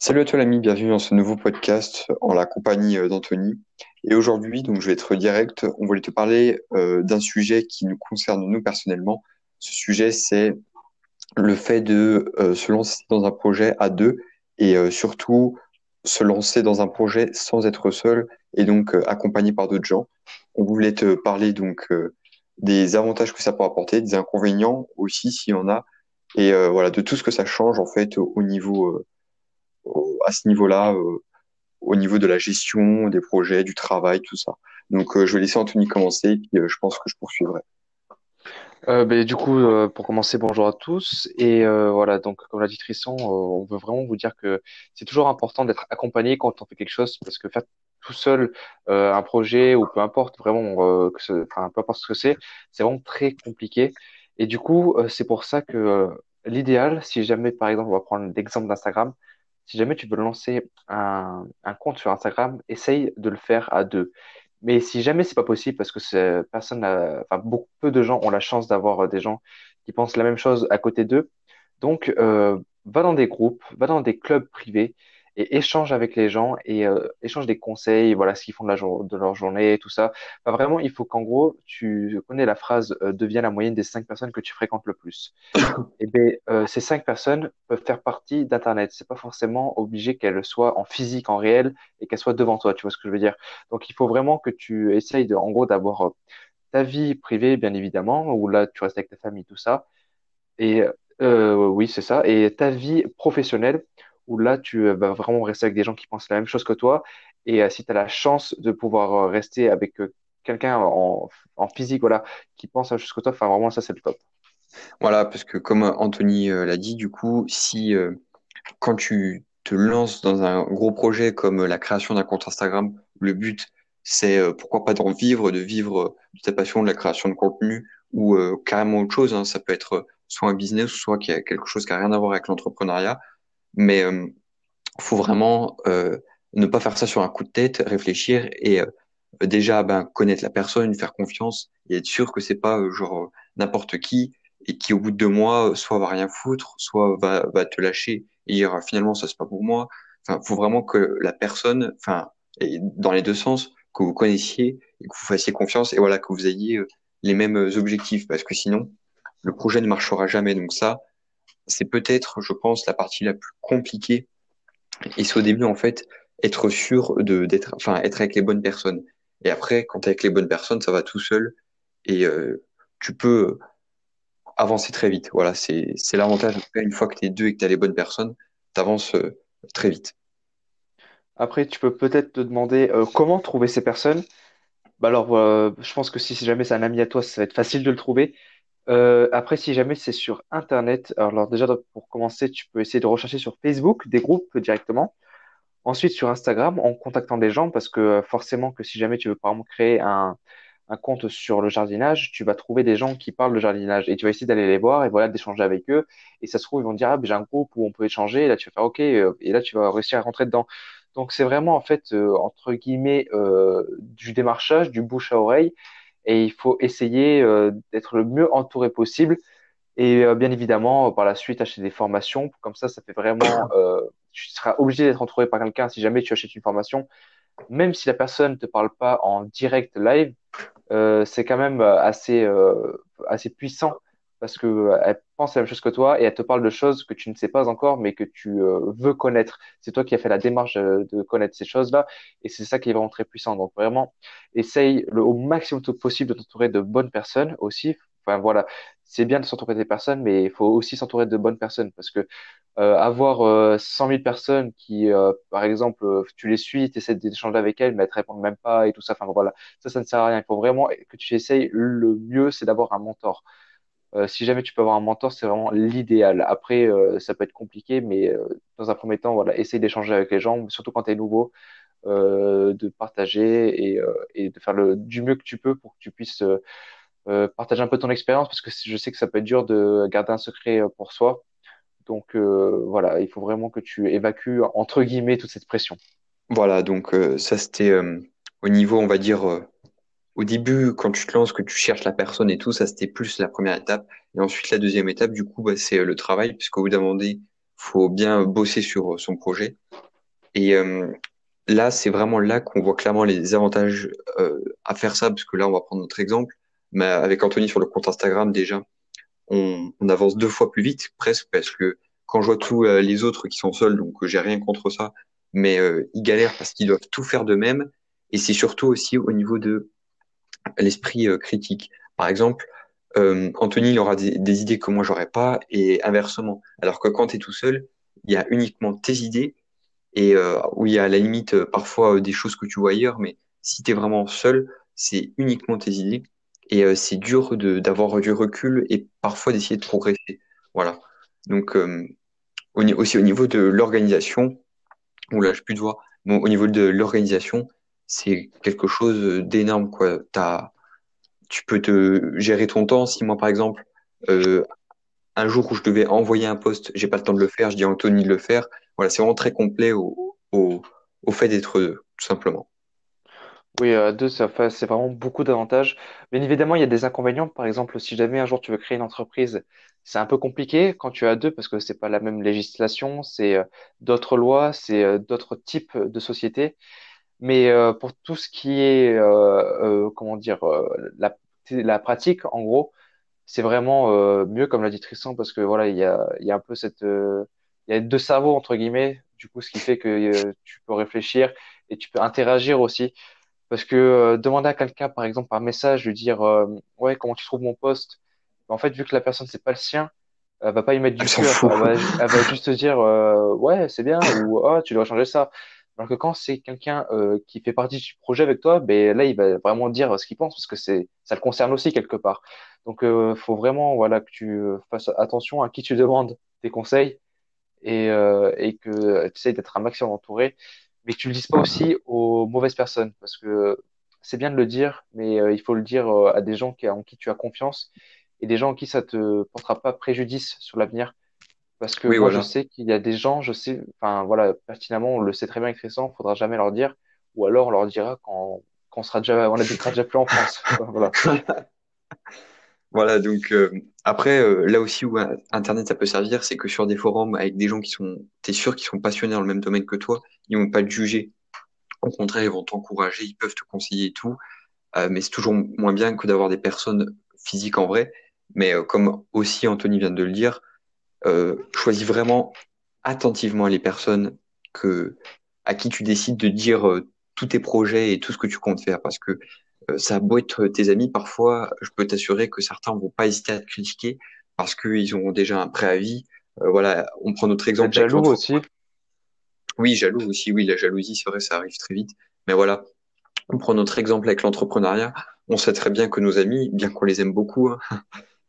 Salut à toi l'ami, bienvenue dans ce nouveau podcast en la compagnie euh, d'Anthony. Et aujourd'hui, donc je vais être direct, on voulait te parler euh, d'un sujet qui nous concerne nous personnellement. Ce sujet, c'est le fait de euh, se lancer dans un projet à deux et euh, surtout se lancer dans un projet sans être seul et donc euh, accompagné par d'autres gens. On voulait te parler donc euh, des avantages que ça peut apporter, des inconvénients aussi s'il y en a, et euh, voilà de tout ce que ça change en fait au, au niveau euh, au- à ce niveau-là, euh, au niveau de la gestion des projets, du travail, tout ça. Donc, euh, je vais laisser Anthony commencer, puis euh, je pense que je poursuivrai. Euh, ben, du coup, euh, pour commencer, bonjour à tous. Et euh, voilà, donc comme l'a dit Tristan, euh, on veut vraiment vous dire que c'est toujours important d'être accompagné quand on fait quelque chose, parce que faire tout seul euh, un projet ou peu importe vraiment, euh, peu importe ce que c'est, c'est vraiment très compliqué. Et du coup, euh, c'est pour ça que euh, l'idéal, si jamais par exemple, on va prendre l'exemple d'Instagram, si jamais tu veux lancer un, un compte sur Instagram, essaye de le faire à deux. Mais si jamais c'est pas possible, parce que personne enfin, beaucoup peu de gens ont la chance d'avoir euh, des gens qui pensent la même chose à côté d'eux. Donc, euh, va dans des groupes, va dans des clubs privés et échange avec les gens et euh, échange des conseils, voilà ce qu'ils font de, la jour- de leur journée, tout ça. Enfin, vraiment, il faut qu'en gros, tu connais la phrase euh, deviens la moyenne des cinq personnes que tu fréquentes le plus. Eh bien, euh, ces cinq personnes peuvent faire partie d'Internet. C'est pas forcément obligé qu'elles soient en physique, en réel, et qu'elles soient devant toi. Tu vois ce que je veux dire? Donc, il faut vraiment que tu essayes de, en gros, d'avoir euh, ta vie privée, bien évidemment, où là, tu restes avec ta famille, tout ça. Et euh, oui, c'est ça. Et ta vie professionnelle, où là, tu euh, vas vraiment rester avec des gens qui pensent la même chose que toi. Et euh, si tu as la chance de pouvoir euh, rester avec quelqu'un en, physique, voilà, qui pense la même chose que toi, enfin, vraiment, ça, c'est le top. Voilà, parce que comme Anthony l'a dit, du coup, si quand tu te lances dans un gros projet comme la création d'un compte Instagram, le but, c'est pourquoi pas d'en vivre, de vivre de ta passion, de la création de contenu, ou carrément autre chose, hein. Ça peut être soit un business, soit quelque chose qui a rien à voir avec l'entrepreneuriat. Mais euh, faut vraiment euh, ne pas faire ça sur un coup de tête, réfléchir et euh, déjà ben, connaître la personne, faire confiance et être sûr que c'est pas genre n'importe qui et qui au bout de deux mois soit va rien foutre, soit va, va te lâcher et dire euh, finalement ça c'est pas pour moi. Enfin, faut vraiment que la personne, enfin, dans les deux sens, que vous connaissiez et que vous fassiez confiance et voilà que vous ayez les mêmes objectifs parce que sinon le projet ne marchera jamais. Donc ça, c'est peut-être, je pense, la partie la plus compliquée et c'est au début, en fait, être sûr de, d'être, enfin, être avec les bonnes personnes. Et après, quand t'es avec les bonnes personnes, ça va tout seul et euh, tu peux avancer très vite. Voilà, c'est, l'avantage. Une fois que t'es deux et que t'as les bonnes personnes, t'avances euh, très vite. Après, tu peux peut-être te demander euh, comment trouver ces personnes? Bah alors, euh, je pense que si jamais c'est un ami à toi, ça va être facile de le trouver. Euh, après, si jamais c'est sur Internet, alors déjà pour commencer, tu peux essayer de rechercher sur Facebook des groupes directement. Ensuite, sur Instagram, en contactant des gens, parce que euh, forcément que si jamais tu veux par exemple créer un, un compte sur le jardinage, tu vas trouver des gens qui parlent de jardinage et tu vas essayer d'aller les voir et voilà, d'échanger avec eux. Et ça se trouve, ils vont dire, ah, ben, j'ai un groupe où on peut échanger. Et là, tu vas faire OK. euh, Et là, tu vas réussir à rentrer dedans. Donc, c'est vraiment, en fait, euh, entre guillemets, euh, du démarchage, du bouche à oreille. Et il faut essayer euh, d'être le mieux entouré possible et euh, bien évidemment, par la suite, acheter des formations. Comme ça, ça fait vraiment, euh, tu seras obligé d'être entouré par quelqu'un si jamais tu achètes une formation. Même si la personne ne te parle pas en direct live, euh, c'est quand même euh, assez, euh, assez puissant parce que euh, pense la même chose que toi et elle te parle de choses que tu ne sais pas encore, mais que tu euh, veux connaître. C'est toi qui as fait la démarche euh, de connaître ces choses-là et c'est ça qui est vraiment très puissant. Donc vraiment, essaye le, au maximum possible de t'entourer de bonnes personnes aussi. Enfin voilà, c'est bien de s'entourer des personnes, mais il faut aussi s'entourer de bonnes personnes parce que euh, avoir euh, 100 000 personnes qui, euh, par exemple, euh, tu les suis, tu essaies d'échanger avec elles, mais elles te répondent même pas et tout ça. Enfin voilà, ça, ça ne sert à rien. Il faut vraiment que tu essayes. Le mieux, c'est d'avoir un mentor. Euh, si jamais tu peux avoir un mentor, c'est vraiment l'idéal. Après, euh, ça peut être compliqué, mais euh, dans un premier temps, voilà, essaye d'échanger avec les gens, surtout quand tu es nouveau, euh, de partager et, euh, et de faire le, du mieux que tu peux pour que tu puisses partager un peu ton expérience, parce que je sais que ça peut être dur de garder un secret pour soi. Donc voilà, il faut vraiment que tu évacues entre guillemets toute cette pression. Voilà, donc ça c'était au niveau, on va dire, au début, quand tu te lances, que tu cherches la personne et tout, ça c'était plus la première étape. Et ensuite, la deuxième étape, du coup, bah, c'est euh, le travail, puisqu'au bout d'un moment donné, faut bien bosser sur son projet. Et euh, là, c'est vraiment là qu'on voit clairement les avantages euh, à faire ça, parce que là, on va prendre notre exemple. Mais avec Anthony sur le compte Instagram, déjà, on, on avance deux fois plus vite, presque, parce que quand je vois tous euh, les autres qui sont seuls, donc j'ai rien contre ça, mais ils galèrent parce qu'ils doivent tout faire d'eux-mêmes. Et c'est surtout aussi au niveau de l'esprit critique. Par exemple, euh, Anthony aura des, idées que moi j'aurais pas et inversement. Alors que quand tu es tout seul, il y a uniquement tes idées et euh, où il y a à la limite euh, parfois euh, des choses que tu vois ailleurs, mais si tu es vraiment seul, c'est uniquement tes idées et euh, c'est dur d'avoir du recul et parfois d'essayer de progresser. Voilà. Donc aussi au niveau de l'organisation, où là je plus de voix, bon, au niveau de l'organisation, c'est quelque chose d'énorme quoi. T'as tu peux te gérer ton temps. Si moi, par exemple, euh, un jour où je devais envoyer un poste, j'ai pas le temps de le faire, je dis à Anthony de le faire. Voilà, c'est vraiment très complet au, au, au fait d'être deux, tout simplement. Oui, à deux, ça c'est vraiment beaucoup d'avantages. Bien évidemment, il y a des inconvénients. Par exemple, si jamais un jour tu veux créer une entreprise, c'est un peu compliqué quand tu as deux parce que c'est pas la même législation, c'est euh, d'autres lois, c'est euh, d'autres types de sociétés. Mais euh, pour tout ce qui est, euh, euh, comment dire, la, la pratique, en gros, c'est vraiment mieux, comme l'a dit Tristan, parce que voilà, il y a, il y a un peu cette, il y a deux cerveaux entre guillemets, du coup, ce qui fait que tu peux réfléchir et tu peux interagir aussi. Parce que demander à quelqu'un, par exemple, par message, lui dire, ouais, comment tu trouves mon poste? En fait, vu que la personne c'est pas le sien, elle va pas y mettre du cœur. Elle va, elle va juste te dire, ouais, c'est bien, ou oh, tu dois changer ça. Alors que quand c'est quelqu'un euh, qui fait partie du projet avec toi, ben là il va vraiment dire ce qu'il pense parce que c'est ça le concerne aussi quelque part. Donc euh, faut vraiment voilà que tu fasses attention à qui tu demandes tes conseils et euh, et que tu essayes d'être un maximum entouré, mais que tu le dises pas aussi aux mauvaises personnes parce que c'est bien de le dire, mais euh, il faut le dire euh, à des gens qui, en qui tu as confiance et des gens en qui ça te portera pas préjudice sur l'avenir. Parce que Oui, moi, je sais qu'il y a des gens, je sais, enfin voilà, pertinemment, on le sait très bien avec Tristan, faudra jamais leur dire, ou alors on leur dira quand, quand on sera déjà, on habitera déjà plus en France. Voilà. Voilà, donc euh, après, euh, là aussi où Internet ça peut servir, c'est que sur des forums avec des gens qui sont, t'es sûr qu'ils sont passionnés dans le même domaine que toi, ils vont pas te juger. Au contraire, ils vont t'encourager, ils peuvent te conseiller et tout. Euh, mais c'est toujours moins bien que d'avoir des personnes physiques en vrai. Mais euh, comme aussi Anthony vient de le dire, choisis vraiment attentivement les personnes que, à qui tu décides de dire euh, tous tes projets et tout ce que tu comptes faire. Parce que euh, ça a beau être tes amis, parfois, je peux t'assurer que certains vont pas hésiter à te critiquer parce qu'ils ont déjà un préavis. Euh, voilà, on prend notre exemple jaloux aussi? Oui, jaloux aussi, oui, la jalousie, c'est vrai, ça arrive très vite. Mais voilà, on prend notre exemple avec l'entrepreneuriat. On sait très bien que nos amis, bien qu'on les aime beaucoup, hein,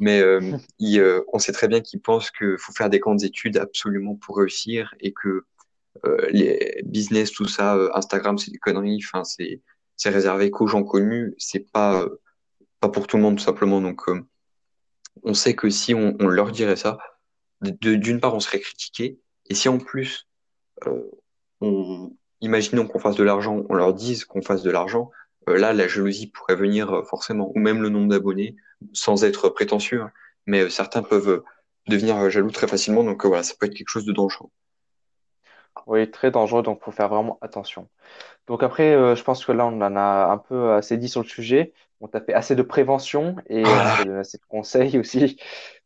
mais euh, ils, euh, on sait très bien qu'ils pensent qu'il faut faire des grandes études absolument pour réussir et que euh, les business, tout ça, Instagram, c'est des conneries. Enfin, c'est c'est réservé qu'aux gens connus. C'est pas euh, pas pour tout le monde tout simplement. Donc, on sait que si on, on leur dirait ça, d'une part, on serait critiqué, et si en plus euh, on, imaginons qu'on fasse de l'argent, on leur dise qu'on fasse de l'argent, là, la jalousie pourrait venir euh, forcément, ou même le nombre d'abonnés, sans être prétentieux, hein. mais euh, certains peuvent euh, devenir euh, jaloux très facilement, donc euh, voilà, ça peut être quelque chose de dangereux. Oui, très dangereux, donc faut faire vraiment attention. Donc après, euh, je pense que là, on en a un peu assez dit sur le sujet. On t'a fait assez de prévention et donné assez de conseils aussi.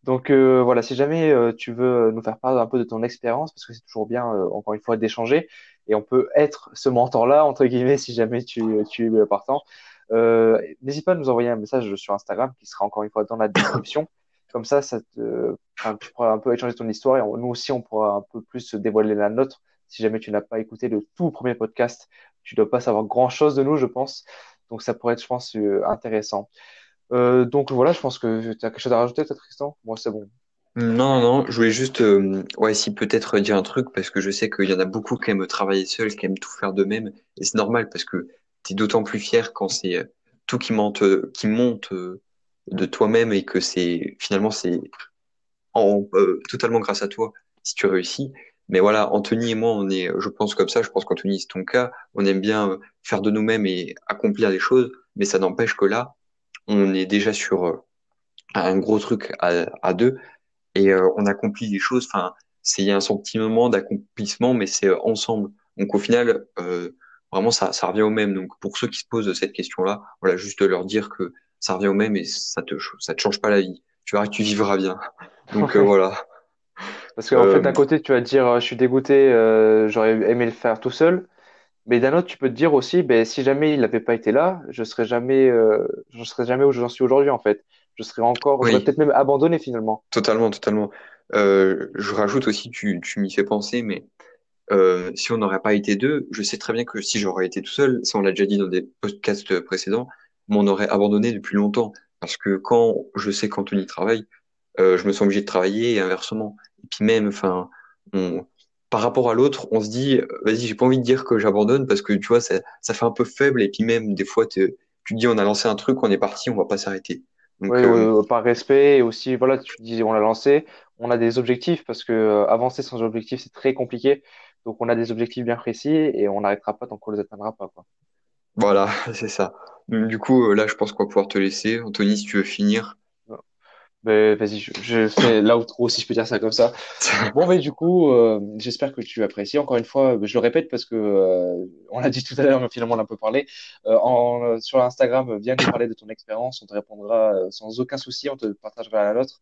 Donc euh, voilà, si jamais euh, tu veux nous faire part un peu de ton expérience, parce que c'est toujours bien, euh, encore une fois, d'échanger, et on peut être ce mentor-là, entre guillemets, si jamais tu, tu es partant. Euh, n'hésite pas à nous envoyer un message sur Instagram qui sera encore une fois dans la description. Comme ça, ça te, enfin, tu pourras un peu échanger ton histoire et on- nous aussi, on pourra un peu plus dévoiler la nôtre. Si jamais tu n'as pas écouté le tout premier podcast, tu dois pas savoir grand-chose de nous, je pense. Donc ça pourrait être, je pense, euh, intéressant. Euh, donc voilà, je pense que tu as quelque chose à rajouter, toi, Tristan? Moi, c'est bon. Non, non, je voulais juste, euh, ouais, si peut-être dire un truc, parce que je sais qu'il y en a beaucoup qui aiment travailler seul, qui aiment tout faire d'eux-mêmes, et c'est normal, parce que t'es d'autant plus fier quand c'est euh, tout qui monte, euh, qui monte euh, de toi-même et que c'est, finalement, c'est en, totalement grâce à toi si tu réussis. Mais voilà, Anthony et moi, on est, je pense comme ça, je pense qu'Anthony, c'est ton cas, on aime bien faire de nous-mêmes et accomplir les choses, mais ça n'empêche que là, on est déjà sur un gros truc à deux et euh, on accomplit des choses. Enfin, c'est il y a un sentiment d'accomplissement, mais c'est euh, ensemble. Donc au final, euh, vraiment ça, ça revient au même. Donc pour ceux qui se posent cette question-là, voilà, juste leur dire que ça revient au même et ça te ça te change pas la vie. Tu verras que tu vivras bien. Donc euh, voilà. Parce qu'en fait, d'un côté, tu vas te dire, je suis dégoûté, euh, j'aurais aimé le faire tout seul. Mais d'un autre, tu peux te dire aussi, ben, si jamais il n'avait pas été là, je serais jamais, je serais jamais où j'en suis aujourd'hui, en fait. Je serais encore, oui, peut-être même abandonné finalement. totalement, totalement. Euh, je rajoute aussi, tu, tu m'y fais penser, mais euh, si on n'aurait pas été deux, je sais très bien que si j'aurais été tout seul, ça on l'a déjà dit dans des podcasts précédents, on aurait abandonné depuis longtemps. Parce que quand je sais qu'Anthony travaille, euh, je me sens obligé de travailler et inversement. Et puis même, enfin, on, par rapport à l'autre, on se dit, vas-y, j'ai pas envie de dire que j'abandonne parce que tu vois, ça, ça fait un peu faible. Et puis même, des fois, tu te dis, on a lancé un truc, on est parti, on va pas s'arrêter. Oui, Donc, euh, par respect et aussi, voilà, tu dis, on l'a lancé, on a des objectifs parce que euh, avancer sans objectif, c'est très compliqué. Donc, on a des objectifs bien précis et on n'arrêtera pas tant qu'on les atteindra pas, quoi. voilà, c'est ça. Du coup, euh, là, je pense qu'on va pouvoir te laisser. Anthony, si tu veux finir. Ben, vas-y, je, je fais l'outro si je peux dire ça comme ça. Bon, mais du coup, euh, j'espère que tu apprécies. Encore une fois, je le répète parce que euh, on l'a dit tout à l'heure, mais finalement on l'a un peu parlé. Euh, en, sur Instagram, viens nous parler de ton expérience, on te répondra euh, sans aucun souci, on te partagera la nôtre.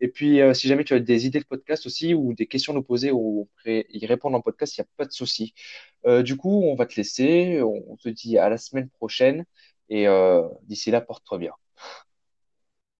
Et puis, euh, si jamais tu as des idées de podcast aussi ou des questions à nous poser ou y répondre en podcast, il n'y a pas de souci. Euh, du coup, on va te laisser. On, on te dit à la semaine prochaine et euh, d'ici là, porte-toi bien.